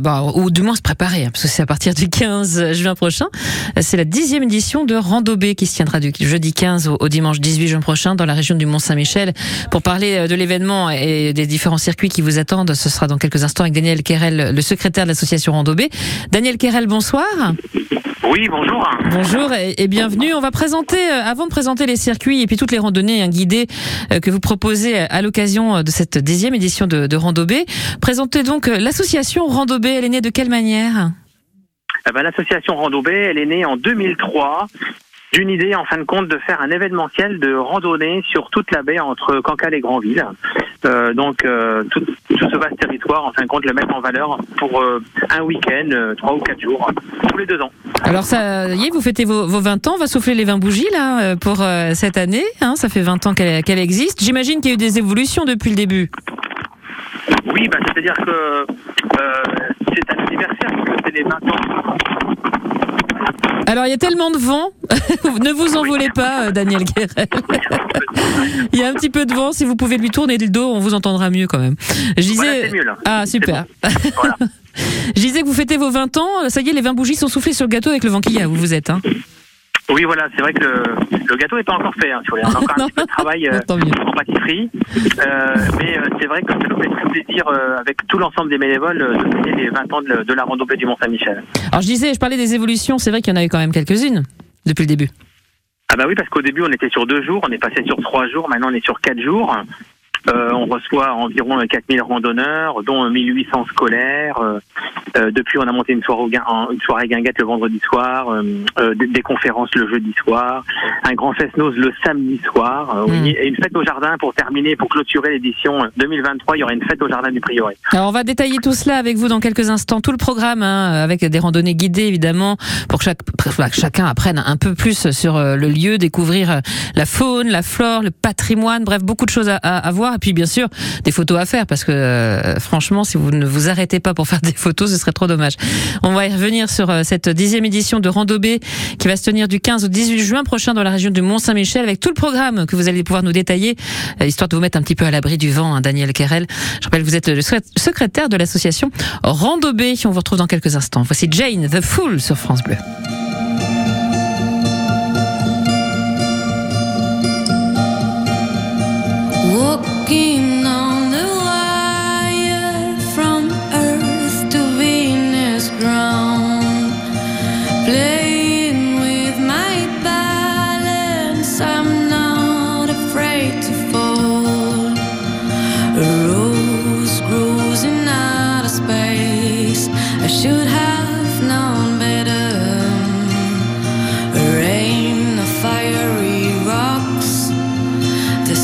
bon, ou du moins se préparer, hein, parce que c'est à partir du 15 juin prochain. C'est la dixième édition de Randobé qui se tiendra du jeudi 15 au, dimanche 18 juin prochain dans la région du Mont-Saint-Michel. Pour parler de l'événement et des différents circuits qui vous attendent, ce sera dans quelques instants avec Daniel Kerel, le secrétaire de l'association Randobé. Daniel Kerel, bonsoir. Oui, bonjour. Bonjour et, bienvenue. On va présenter, euh, avant de présenter les circuits et puis toutes les randonnées guidées euh, que vous proposez à l'occasion de cette dixième édition de, de Randobé, présentez donc euh, l'association Randobé. Elle est née de quelle manière eh ben, L'association Randobé, elle est née en 2003 d'une idée en fin de compte de faire un événementiel de randonnée sur toute la baie entre Cancale et Grandville. Euh, donc euh, tout, ce vaste territoire, en fin de compte, le mettre en valeur pour euh, un week-end, trois ou quatre jours, tous les deux ans. Alors ça y est, vous fêtez vos, vos 20 ans, on va souffler les 20 bougies là pour cette année. Hein, ça fait 20 ans qu'elle existe. J'imagine qu'il y a eu des évolutions depuis le début. Oui, bah, c'est-à-dire que c'est un anniversaire, c'est les 20 ans alors il y a tellement de vent, ne vous envolez pas, euh, Daniel Guérel. il y a un petit peu de vent, si vous pouvez lui tourner le dos, on vous entendra mieux quand même. Je disais... mieux, là. Ah super. Je disais que vous fêtez vos 20 ans, ça y est, les 20 bougies sont soufflées sur le gâteau avec le vent qu'il y a où vous êtes. Hein. Oui, voilà, c'est vrai que le, gâteau n'est pas encore fait. Hein, on a encore un petit peu de travail euh, en pâtisserie. Euh, mais euh, c'est vrai que ça nous fait très plaisir, avec tout l'ensemble des bénévoles, de fêter les 20 ans de, la randonnée du Mont-Saint-Michel. Alors je disais, je parlais des évolutions, c'est vrai qu'il y en a eu quand même quelques-unes depuis le début. Ah bah oui, parce qu'au début on était sur deux jours, on est passé sur trois jours, maintenant on est sur quatre jours. Euh, on reçoit environ 4000 randonneurs, dont 1800 scolaires. Euh, euh, depuis, on a monté une soirée, une soirée guinguette le vendredi soir, des, conférences le jeudi soir, un grand fest-noz le samedi soir, hmm. et une fête au jardin pour terminer, pour clôturer l'édition 2023. Il y aura une fête au jardin du Prieuré. Alors, on va détailler tout cela avec vous dans quelques instants, tout le programme, hein, avec des randonnées guidées évidemment, pour que, chaque, chacun apprenne un peu plus sur le lieu, découvrir la faune, la flore, le patrimoine, bref, beaucoup de choses à, à voir. Et puis bien sûr, des photos à faire parce que euh, franchement, si vous ne vous arrêtez pas pour faire des photos, ce serait trop dommage. On va y revenir sur euh, cette dixième édition de Randobé qui va se tenir du 15 au 18 juin prochain dans la région du Mont-Saint-Michel avec tout le programme que vous allez pouvoir nous détailler, euh, histoire de vous mettre un petit peu à l'abri du vent, hein, Daniel Kerel. Je rappelle, vous êtes le secrétaire de l'association Randobé. On vous retrouve dans quelques instants. Voici Jane, The Fool sur France Bleu.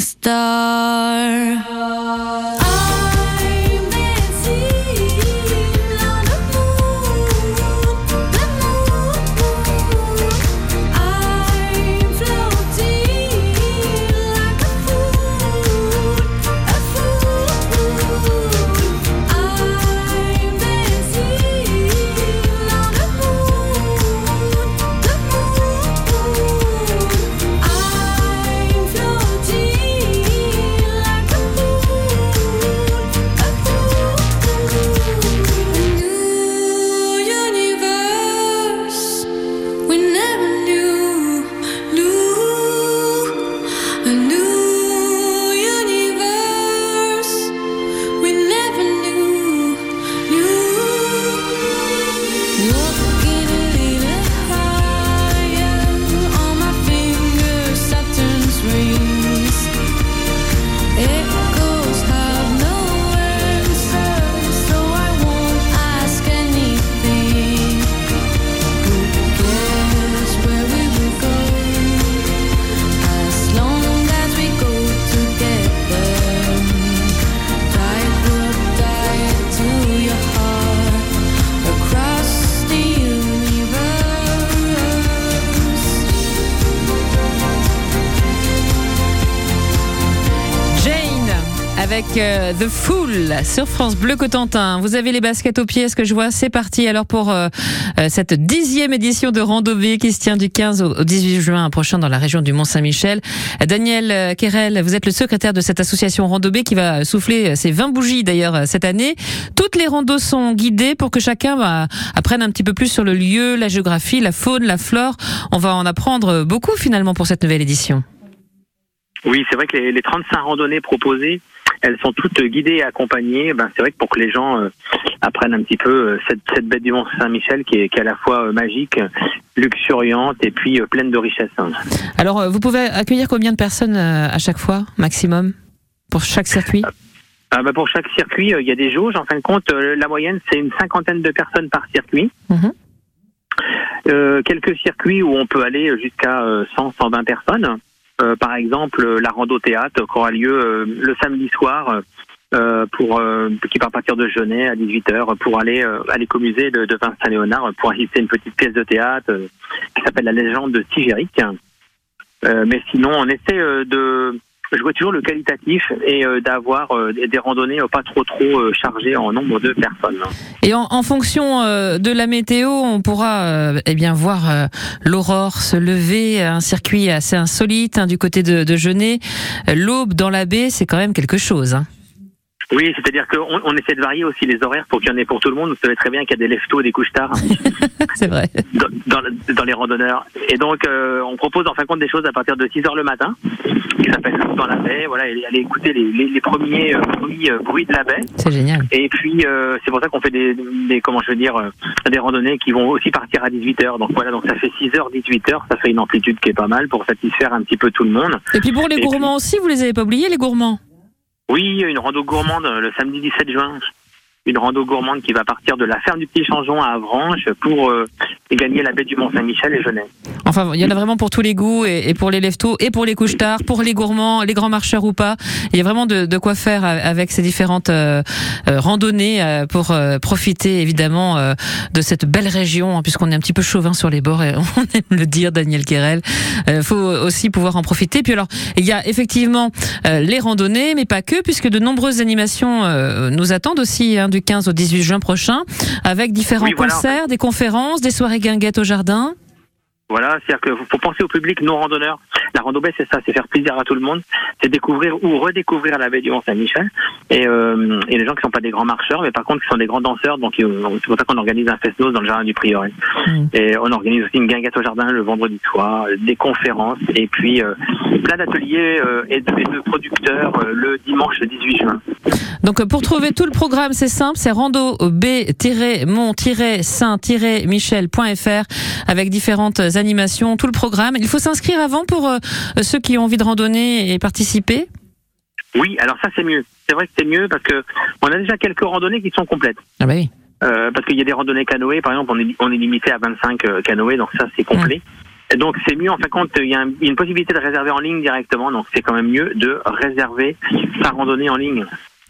star. Avec euh, The Fool sur France Bleu Cotentin. Vous avez les baskets aux pieds, ce que je vois, c'est parti alors pour euh, euh, cette dixième édition de Randonnée qui se tient du 15 au 18 juin prochain dans la région du Mont-Saint-Michel. Daniel Kerel, vous êtes le secrétaire de cette association Randonnée qui va souffler ses 20 bougies d'ailleurs cette année. Toutes les randos sont guidées pour que chacun bah, apprenne un petit peu plus sur le lieu, la géographie, la faune, la flore. On va en apprendre beaucoup finalement pour cette nouvelle édition. Oui, c'est vrai que les, les 35 randonnées proposées, elles sont toutes guidées et accompagnées. Ben, c'est vrai que pour que les gens euh, apprennent un petit peu euh, cette, cette bête du Mont Saint-Michel qui est, qui est à la fois euh, magique, luxuriante et puis pleine de richesses. Alors, vous pouvez accueillir combien de personnes à chaque fois, maximum, pour chaque circuit? Ah ben pour chaque circuit, il y a des jauges. En fin de compte, la moyenne, c'est une cinquantaine de personnes par circuit. Mhm. Euh, quelques circuits où on peut aller jusqu'à 100, 120 personnes. Euh, par exemple, la rando théâtre qui aura lieu euh, le samedi soir. Euh, pour qui part partir de Genet à 18h pour aller à l'écomusée de, de Vincent Léonard pour assister à une petite pièce de théâtre qui s'appelle La légende de Tigéric. mais sinon, on essaie de je vois toujours le qualitatif et euh, d'avoir euh, des randonnées euh, pas trop trop chargées en nombre de personnes. Et en, fonction de la météo, on pourra eh bien voir l'aurore se lever, un circuit assez insolite hein, du côté de, de Genet. L'aube dans la baie, c'est quand même quelque chose. Hein. Oui, c'est-à-dire qu'on on essaie de varier aussi les horaires pour qu'il y en ait pour tout le monde. Vous savez très bien qu'il y a des leftos et des couches tard. c'est vrai. Dans, dans, les randonneurs. Et donc, euh, on propose en fin de compte des choses à partir de 6 heures le matin, qui s'appelle dans la baie. Voilà, et aller écouter les, les, les premiers euh, bruits, euh, bruits, de la baie. C'est génial. Et puis, c'est pour ça qu'on fait des, des, comment je veux dire, des randonnées qui vont aussi partir à 18 heures. Donc voilà, donc ça fait 6 heures, 18 heures. Ça fait une amplitude qui est pas mal pour satisfaire un petit peu tout le monde. Et puis pour les gourmands aussi, vous les avez pas oubliés, les gourmands? Oui, une rando gourmande le samedi 17 juin. Une rando gourmande qui va partir de la ferme du Petit Changeon à Avranches pour euh, gagner la baie du Mont-Saint-Michel et Genève. Enfin, il y en a vraiment pour tous les goûts et, pour les leftos et pour les couches tard, pour les gourmands, les grands marcheurs ou pas. Il y a vraiment de, quoi faire avec ces différentes euh, euh, randonnées pour profiter évidemment de cette belle région, hein, puisqu'on est un petit peu chauvin sur les bords et on aime le dire, Daniel Kerel. Il faut aussi pouvoir en profiter. Puis alors, il y a effectivement les randonnées, mais pas que, puisque de nombreuses animations nous attendent aussi. Hein, du 15 au 18 juin prochain, avec différents concerts, des conférences, des soirées guinguettes au jardin. Voilà, c'est-à-dire qu'il faut penser au public non randonneur. La randonnée, c'est ça, c'est faire plaisir à tout le monde, c'est découvrir ou redécouvrir la baie du Mont-Saint-Michel. Et, euh, et les gens qui sont pas des grands marcheurs, mais par contre qui sont des grands danseurs. Donc c'est pour ça qu'on organise un fest dans le jardin du Prieuré. Mm. Et on organise aussi une guinguette au jardin le vendredi soir, des conférences et puis euh, plein d'ateliers euh, et, de, producteurs le dimanche 18 juin. Donc pour trouver tout le programme, c'est simple, c'est rando b-mont-saint-michel.fr avec différentes animations, tout le programme. Il faut s'inscrire avant pour euh, ceux qui ont envie de randonner et participer Oui, alors ça c'est mieux. C'est vrai que c'est mieux parce que on a déjà quelques randonnées qui sont complètes. Ah bah oui. Euh, parce qu'il y a des randonnées canoës, par exemple, on est, on est limité à 25 euh, canoës, donc ça c'est complet. donc c'est mieux en fin de compte, il y a une possibilité de réserver en ligne directement, donc c'est quand même mieux de réserver sa randonnée en ligne.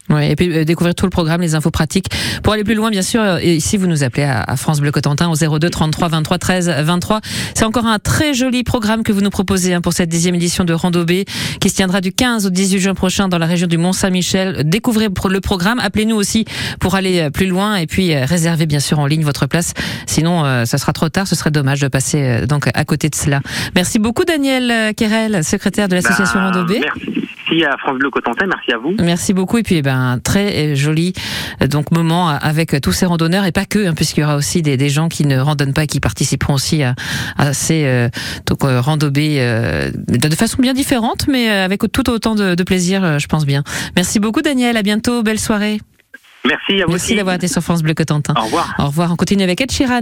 Ouais, et puis euh, découvrir tout le programme, les infos pratiques. Pour aller plus loin, bien sûr, euh, ici vous nous appelez à, France Bleu Cotentin au 02 33 23 13 23. C'est encore un très joli programme que vous nous proposez hein, pour cette dixième édition de Randobé qui se tiendra du 15 au 18 juin prochain dans la région du Mont-Saint-Michel. Découvrez le programme, appelez-nous aussi pour aller euh, plus loin et puis réservez bien sûr en ligne votre place. Sinon, ça sera trop tard, ce serait dommage de passer donc à côté de cela. Merci beaucoup Daniel Kerel, secrétaire de l'association bah, Randobé. Merci à France Bleu Cotentin, merci à vous. Merci beaucoup et puis eh ben, un très joli donc moment avec tous ces randonneurs et pas que, hein, puisqu'il y aura aussi des, gens qui ne randonnent pas et qui participeront aussi à, ces euh, donc, euh, randonnées euh, de façon bien différente, mais avec tout autant de, plaisir, je pense bien. Merci beaucoup Daniel, à bientôt, belle soirée. Merci à vous Merci d'avoir été sur France Bleu Cotentin. Au revoir. Au revoir, on continue avec Ed Sheeran.